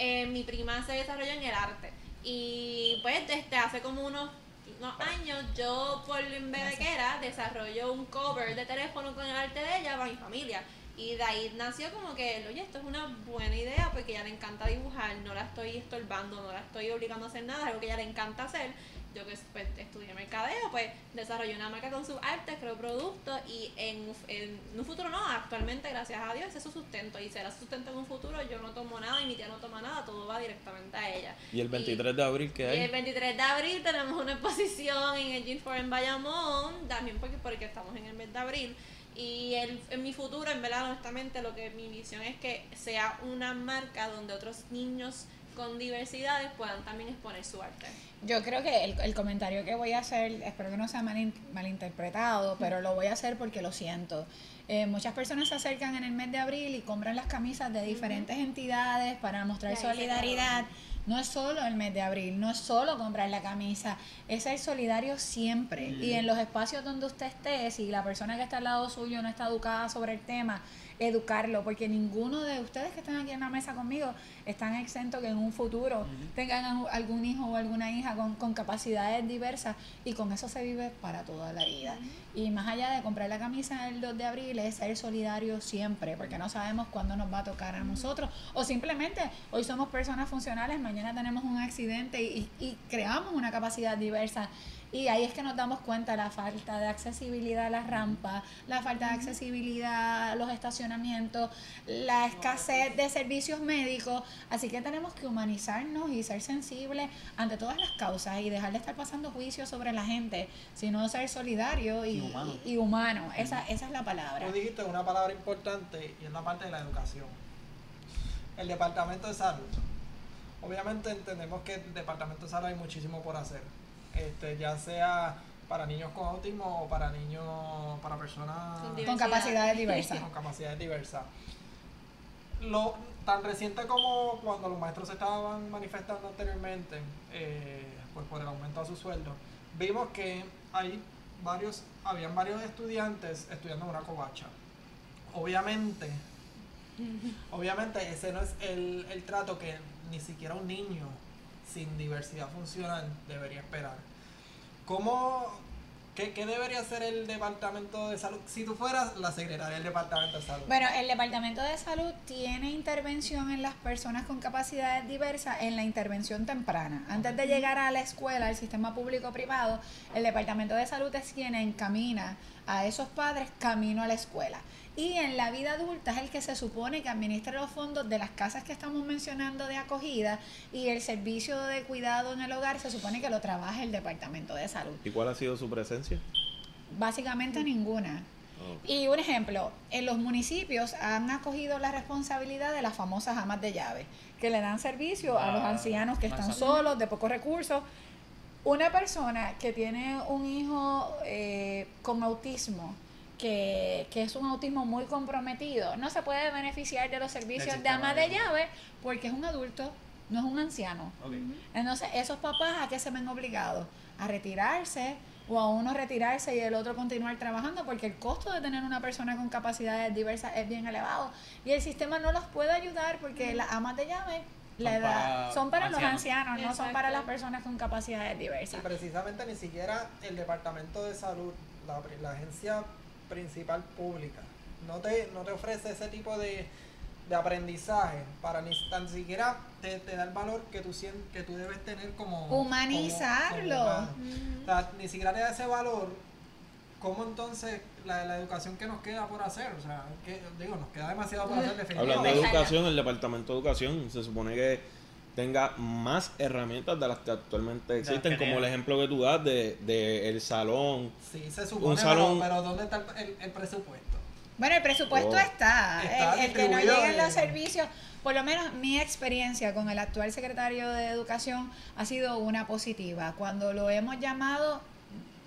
eh, mi prima se desarrolló en el arte. Y pues desde hace como unos, unos años yo por era desarrollo un cover de teléfono con el arte de ella para mi familia. Y de ahí nació como que, oye, esto es una buena idea porque a ella le encanta dibujar, no la estoy estorbando, no la estoy obligando a hacer nada, es algo que a ella le encanta hacer. Yo que pues, estudié mercadeo, pues desarrollé una marca con sus artes, creo productos y en, en un futuro no, actualmente gracias a Dios ese es su sustento y será su sustento en un futuro, yo no tomo nada y mi tía no toma nada, todo va directamente a ella. Y el 23 de abril, ¿qué Y el hay? 23 de abril tenemos una exposición en el Gym for en Bayamón, también porque, porque estamos en el mes de abril. Y el, en mi futuro, en verdad, honestamente, lo que mi visión es que sea una marca donde otros niños con diversidades puedan también exponer su arte. Yo creo que el, el comentario que voy a hacer, espero que no sea malin- malinterpretado, pero lo voy a hacer porque lo siento. Eh, muchas personas se acercan en el mes de abril y compran las camisas de diferentes entidades para mostrar solidaridad. No es solo el mes de abril, no es solo comprar la camisa, es ser solidario siempre. Y en los espacios donde usted esté, si la persona que está al lado suyo no está educada sobre el tema, educarlo, porque ninguno de ustedes que están aquí en la mesa conmigo están exentos que en un futuro tengan algún hijo o alguna hija con, con capacidades diversas y con eso se vive para toda la vida. Y más allá de comprar la camisa el 2 de abril, es ser solidario siempre, porque no sabemos cuándo nos va a tocar a nosotros. O simplemente, hoy somos personas funcionales, mañana tenemos un accidente y, y creamos una capacidad diversa. Y ahí es que nos damos cuenta la falta de accesibilidad a las rampas, la falta de accesibilidad a los estacionamientos, la escasez de servicios médicos. Así que tenemos que humanizarnos y ser sensibles ante todas las causas y dejar de estar pasando juicios sobre la gente, sino ser solidario y, Y humano. y- y humano. Esa, esa es la palabra. Tú dijiste una palabra importante y es la parte de la educación. El departamento de salud. Obviamente entendemos que el departamento de salud hay muchísimo por hacer. Este, ya sea para niños con autismo o para niños, para personas Con capacidades diversas. con capacidades diversas. Lo, tan reciente como cuando los maestros se estaban manifestando anteriormente, eh, pues por el aumento a su sueldo, vimos que hay varios, habían varios estudiantes estudiando en una covacha. Obviamente, obviamente ese no es el, el trato que ni siquiera un niño sin diversidad funcional debería esperar. ¿Cómo, qué, qué debería hacer el departamento de salud? Si tú fueras la secretaria del departamento de salud. Bueno, el Departamento de Salud tiene intervención en las personas con capacidades diversas en la intervención temprana. Antes de llegar a la escuela, al sistema público-privado, el Departamento de Salud es quien encamina a esos padres camino a la escuela. Y en la vida adulta es el que se supone que administra los fondos de las casas que estamos mencionando de acogida y el servicio de cuidado en el hogar se supone que lo trabaja el Departamento de Salud. ¿Y cuál ha sido su presencia? Básicamente ninguna. Oh. Y un ejemplo, en los municipios han acogido la responsabilidad de las famosas amas de llave, que le dan servicio a los Ah, ancianos que están solos, de pocos recursos. Una persona que tiene un hijo eh, con autismo, que, que es un autismo muy comprometido, no se puede beneficiar de los servicios de ama de- llave porque es un adulto, no es un anciano. Entonces, esos papás a qué se ven obligados? A retirarse o a uno retirarse y el otro continuar trabajando porque el costo de tener una persona con capacidades diversas es bien elevado y el sistema no los puede ayudar porque las amas de llave la Son edad para son para los ancianos. no son para las personas con capacidades Y diversas. precisamente ni siquiera el Departamento de Salud, la, la agencia principal pública, no te, no te ofrece ese tipo de, de aprendizaje para ni tan siquiera te, te da el valor que tú, que tú debes tener como... como- Humanizarlo. como humano. O sea, ni siquiera te da ese valor. ¿Cómo entonces la, la educación que nos queda por hacer? O sea, que, digo, nos queda demasiado por hacer Hablando de definitivamente. educación, el Departamento de Educación se supone que tenga más herramientas de las que actualmente existen, como el ejemplo que tú das de, de el salón. Sí, se supone, salón- pero, pero ¿dónde está el, presupuesto? Bueno, el presupuesto Oh. está. Está el, el que no lleguen en- los servicios, por lo menos mi experiencia con el actual secretario de Educación ha sido una positiva. Cuando lo hemos llamado,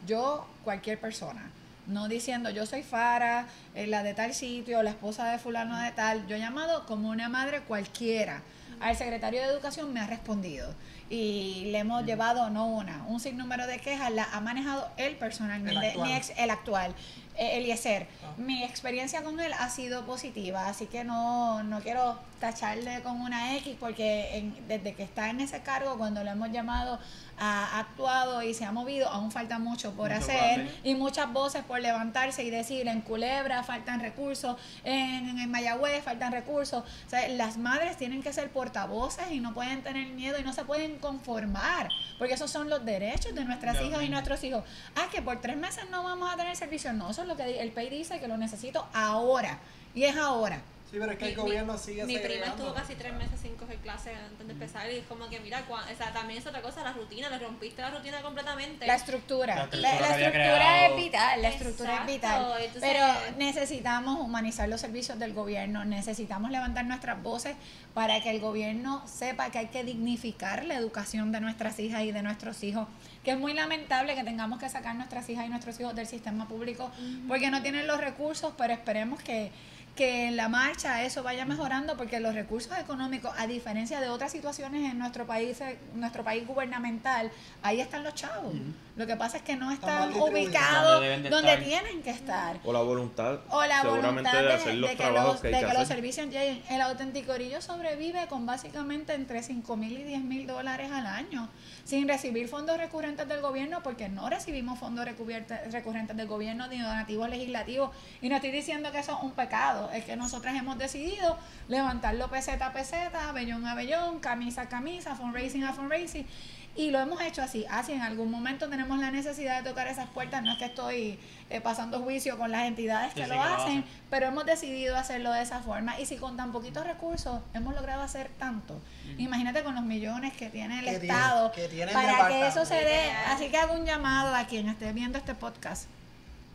yo, cualquier persona. No diciendo yo soy Fara, eh, la de tal sitio, la esposa de fulano de tal. Yo he llamado como una madre cualquiera. Al secretario de Educación me ha respondido y le hemos llevado no una, un sinnúmero de quejas, la ha manejado él personalmente, El actual. mi ex- el actual, eh, Eliezer. Ah. Mi experiencia con él ha sido positiva, así que no, no quiero tacharle con una X porque en- desde que está en ese cargo, cuando lo hemos llamado, ha actuado y se ha movido, aún falta mucho por Mucho por hacer hacer. y muchas voces por levantarse y decir en Culebra faltan recursos, en, en Mayagüez faltan recursos. O sea, las madres tienen que ser portavoces y no pueden tener miedo y no se pueden conformar, porque esos son los derechos de nuestras hijas y nuestros hijos. Ah, que por tres meses no vamos a tener servicio. No, eso es lo que el PEI dice que lo necesito ahora. Y es ahora. Sí, pero es que el Mi- gobierno mi- sigue Mi prima estuvo casi tres meses sin coger clases antes de empezar y es como que, mira, cua- o sea, también es otra cosa, la rutina, le rompiste la rutina completamente. La estructura. La estructura la es vital, la estructura es vital. entonces- Pero necesitamos humanizar los servicios del gobierno, necesitamos levantar nuestras voces para que el gobierno sepa que hay que dignificar la educación de nuestras hijas y de nuestros hijos, que es muy lamentable que tengamos que sacar nuestras hijas y nuestros hijos del sistema público porque no tienen los recursos, pero esperemos que que en la marcha eso vaya mejorando porque los recursos económicos, a diferencia de otras situaciones en nuestro país, nuestro país gubernamental, ahí están los chavos. Lo que pasa es que no Están ubicados Donde tienen que estar. O la voluntad, O la seguramente, voluntad de de, hacer los de que, los, que hay de que que los servicios lleguen. El auténtico orillo sobrevive con básicamente entre 5 mil y 10 mil dólares al año, sin recibir fondos recurrentes del gobierno, porque no recibimos fondos recurrentes del gobierno ni donativos legislativos. Y no estoy diciendo que eso es un pecado, es que nosotras hemos decidido levantarlo peseta a peseta, abellón a abellón, camisa a camisa, fundraising a fundraising. Y lo hemos hecho así. Así en algún momento tenemos la necesidad de tocar esas puertas. No es que estoy eh, pasando juicio con las entidades que sí, lo que lo hacen, pero hemos decidido hacerlo de esa forma. Y si con tan poquitos recursos hemos logrado hacer tanto, imagínate con los millones que tiene el Que tiene- Estado que tiene el para que eso se dé. Así que hago un llamado a quien esté viendo este podcast.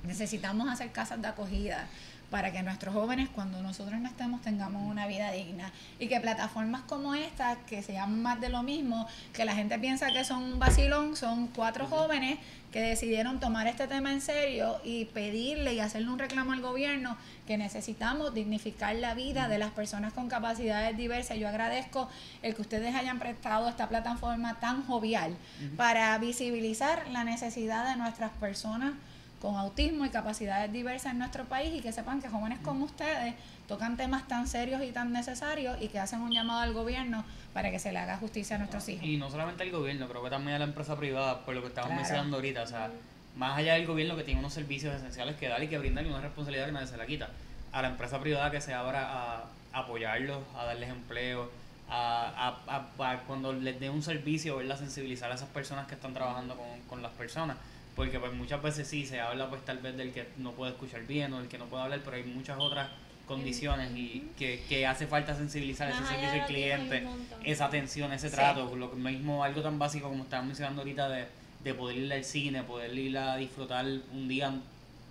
Necesitamos hacer casas de acogida para que nuestros jóvenes, cuando nosotros no estemos, tengamos una vida digna. Y que plataformas como esta, que se llaman más de lo mismo, que la gente piensa que son un vacilón, son cuatro jóvenes que decidieron tomar este tema en serio y pedirle y hacerle un reclamo al gobierno que necesitamos dignificar la vida de las personas con capacidades diversas. Yo agradezco el que ustedes hayan prestado esta plataforma tan jovial para visibilizar la necesidad de nuestras personas con autismo y capacidades diversas en nuestro país y que sepan que jóvenes como ustedes tocan temas tan serios y tan necesarios y que hacen un llamado al gobierno para que se le haga justicia a nuestros hijos. Y no solamente al gobierno, creo que también a la empresa privada, por lo que estamos Claro. mencionando ahorita. O sea, más allá del gobierno que tiene unos servicios esenciales que dar y que brindar y una responsabilidad que nadie se la quita. A la empresa privada que se abra a apoyarlos, a darles empleo, a, a- a- a cuando les dé un servicio, ¿verdad? sensibilizar a esas personas que están trabajando con, con las personas. Porque pues muchas veces sí se habla pues tal vez del que no puede escuchar bien o del que no puede hablar, pero hay muchas otras condiciones y que, que hace falta sensibilizar ese Más servicio al cliente, esa atención, ese Sí. trato, lo mismo algo tan básico como estaban mencionando ahorita de, de poder ir al cine, poder ir a disfrutar un día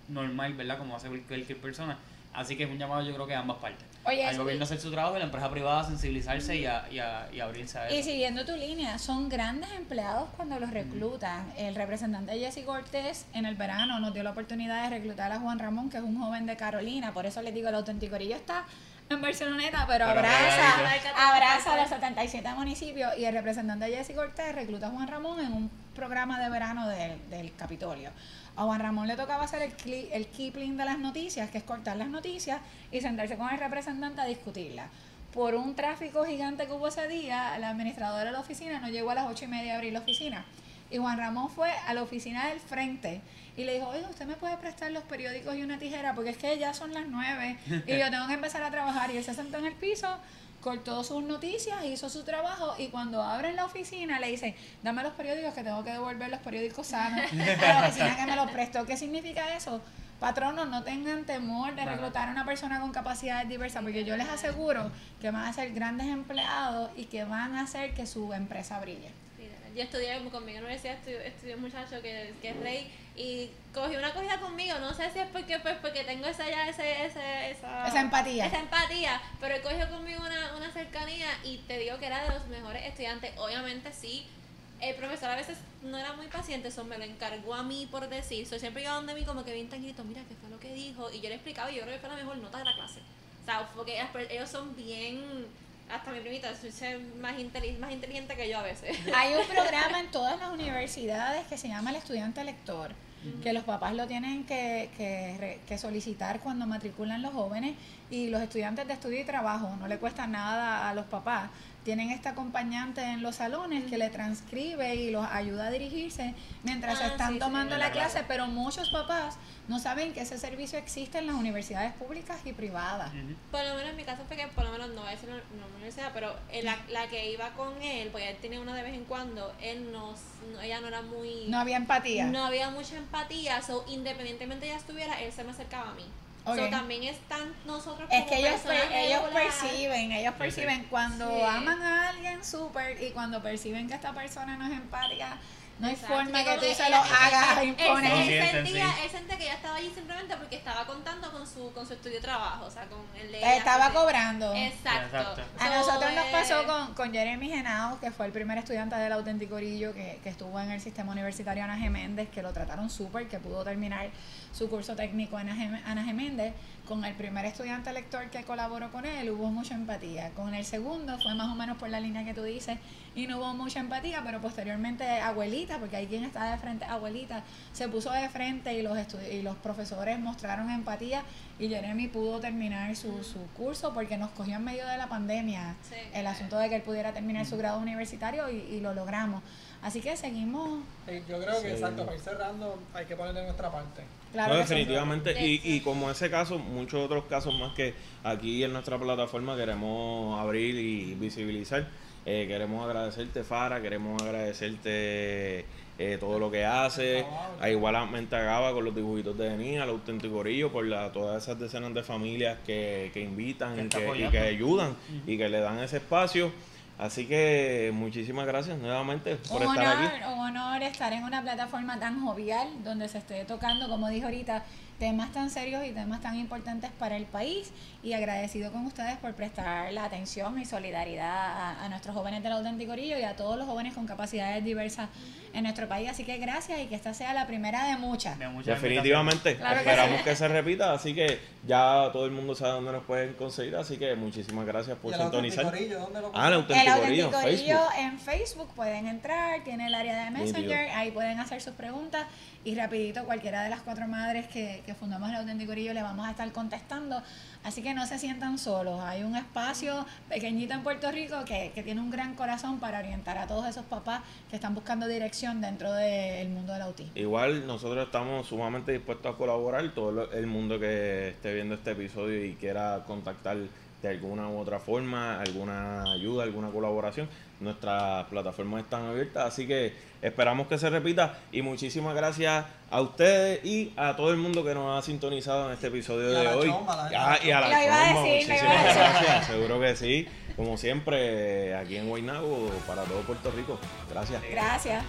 normal, ¿verdad? Como hace cualquier persona. Así que es un llamado yo creo que a ambas partes. Oye, al gobierno hacer su trabajo y la empresa privada sensibilizarse y, a, y, a- y abrirse a Y eso. siguiendo tu línea, son grandes empleados cuando los reclutan. El representante Jesse Cortés en el verano nos dio la oportunidad de reclutar a Juan Ramón, que es un joven de Carolina. Por eso les digo, el auténtico orillo está en Barceloneta, pero, Pero abraza, abraza a los 77 municipios. Y el representante Jesse Cortés recluta a Juan Ramón en un programa de verano del, del Capitolio. A Juan Ramón le tocaba hacer el, cli- el Kipling de las noticias, que es cortar las noticias y sentarse con el representante a discutirlas. Por un tráfico gigante que hubo ese día, la administradora de la oficina no llegó a las ocho y media a abrir la oficina. Y Juan Ramón fue a la oficina del frente y le dijo, oiga, ¿usted me puede prestar los periódicos y una tijera? Porque es que ya son las nueve y yo tengo que empezar a trabajar. Y él se sentó en el piso, cortó sus noticias, hizo su trabajo y cuando abren la oficina le dicen, dame los periódicos que tengo que devolver los periódicos sanos a la oficina que me los prestó. ¿Qué significa eso? Patronos, no tengan temor de reclutar a una persona con capacidades diversas, porque yo les aseguro que van a ser grandes empleados y que van a hacer que su empresa brille. Yo estudié conmigo en la universidad, estudió, estudió un muchacho que, que es rey y cogió una cogida conmigo, no sé si es porque pues porque tengo esa ya ese, ese, esa, Esa empatía. esa empatía, pero él cogió conmigo una, una cercanía y te digo que era de los mejores estudiantes, obviamente sí, el profesor a veces no era muy paciente, eso me lo encargó a mí por decir. So, siempre iba donde mí como que bien tranquilito, mira qué fue lo que dijo. Y yo le explicaba y yo creo que fue la mejor nota de la clase. O sea, porque ellos son bien, hasta mi primita, es más, más inteligente que yo a veces. Hay un programa en todas las universidades que se llama el estudiante lector, que los papás lo tienen que, que, que solicitar cuando matriculan los jóvenes y los estudiantes de estudio y trabajo, no le cuesta nada a los papás. Tienen este acompañante en los salones que le transcribe y los ayuda a dirigirse mientras Ah, están sí, tomando sí. la clase, pero muchos papás no saben que ese servicio existe en las universidades públicas y privadas. Por lo menos en mi caso fue que, por lo menos no voy a decir la universidad, pero en la, la que iba con él, pues él tenía una de vez en cuando, él no, no- ella no era muy... No había empatía. no había mucha empatía, so independientemente ella estuviera, él se me acercaba a mí. Ok. So también están nosotros Es que ellos, ellos perciben, ellos perciben cuando Sí. aman a alguien súper y cuando perciben que esta persona no es empática, no hay Exacto. forma que como tú que se ella- lo hagas imponer. Él, sentía, él sentía que ella estaba allí simplemente porque estaba contando con su, con su estudio de trabajo, o sea, con el de ella, Estaba cobrando. Exacto. Exacto. A So, nosotros nos eh, pasó con, con Jeremy Genao, que fue el primer estudiante del auténtico Orillo que, que estuvo en el sistema universitario Ana Geméndez, que lo trataron súper, que pudo terminar su curso técnico en Ana Gem- Ana Geméndez. Con el primer estudiante lector que colaboró con él hubo mucha empatía. Con el segundo fue más o menos por la línea que tú dices y no hubo mucha empatía, pero posteriormente abuelita, porque hay quien está de frente, abuelita, se puso de frente y los, y los profesores mostraron empatía y Jeremy pudo terminar su, su curso porque nos cogió en medio de la pandemia Sí. el asunto de que él pudiera terminar su grado universitario y, y lo logramos. Así que seguimos, Sí, yo creo que Sí. exacto, para ir cerrando hay que poner de nuestra parte. Claro No, definitivamente. De Y, y como ese caso, muchos otros casos más que aquí en nuestra plataforma queremos abrir y visibilizar. Eh, queremos agradecerte, Fara, queremos agradecerte eh, todo lo que hace. A igualmente a Gaba con los dibujitos de Denis, al auténtico Corillo, por la, todas esas decenas de familias que, que invitan Que y que ayudan y que le dan ese espacio. Así que muchísimas gracias nuevamente por un estar honor, aquí. un honor estar en una plataforma tan jovial donde se esté tocando, como dije ahorita, temas tan serios y temas tan importantes para el país y agradecido con ustedes por prestar la atención y solidaridad a, a nuestros jóvenes del auténtico Orillo y a todos los jóvenes con capacidades diversas en nuestro país. Así que gracias y que esta sea la primera de muchas. De muchas Definitivamente, Claro que esperamos sí. que, se repita, así que ya todo el mundo sabe dónde nos pueden conseguir, así que muchísimas gracias por el sintonizar. Autenticorillo, ¿dónde lo Ah, el consiguen? El auténtico Corillo en auténtico Orillo Facebook. en Facebook pueden entrar, tiene el área de Messenger, ahí pueden hacer sus preguntas y rapidito cualquiera de las cuatro madres que, que fundamos el auténtico Orillo le vamos a estar contestando. Así que no se sientan solos, hay un espacio pequeñito en Puerto Rico que, que tiene un gran corazón para orientar a todos esos papás que están buscando dirección dentro del mundo del autismo. Igual nosotros estamos sumamente dispuestos a colaborar, todo el mundo que esté viendo este episodio y quiera contactar de alguna u otra forma, alguna ayuda, alguna colaboración, nuestras plataformas están abiertas, así que esperamos que se repita y muchísimas gracias a ustedes y a todo el mundo que nos ha sintonizado en este episodio Y a de la hoy. chomba, la- Ah, y a la Lo iba a chomba, decir, lo iba a muchísimas gracias, seguro que sí, como siempre aquí en Guaynabo para todo Puerto Rico. Gracias. Gracias.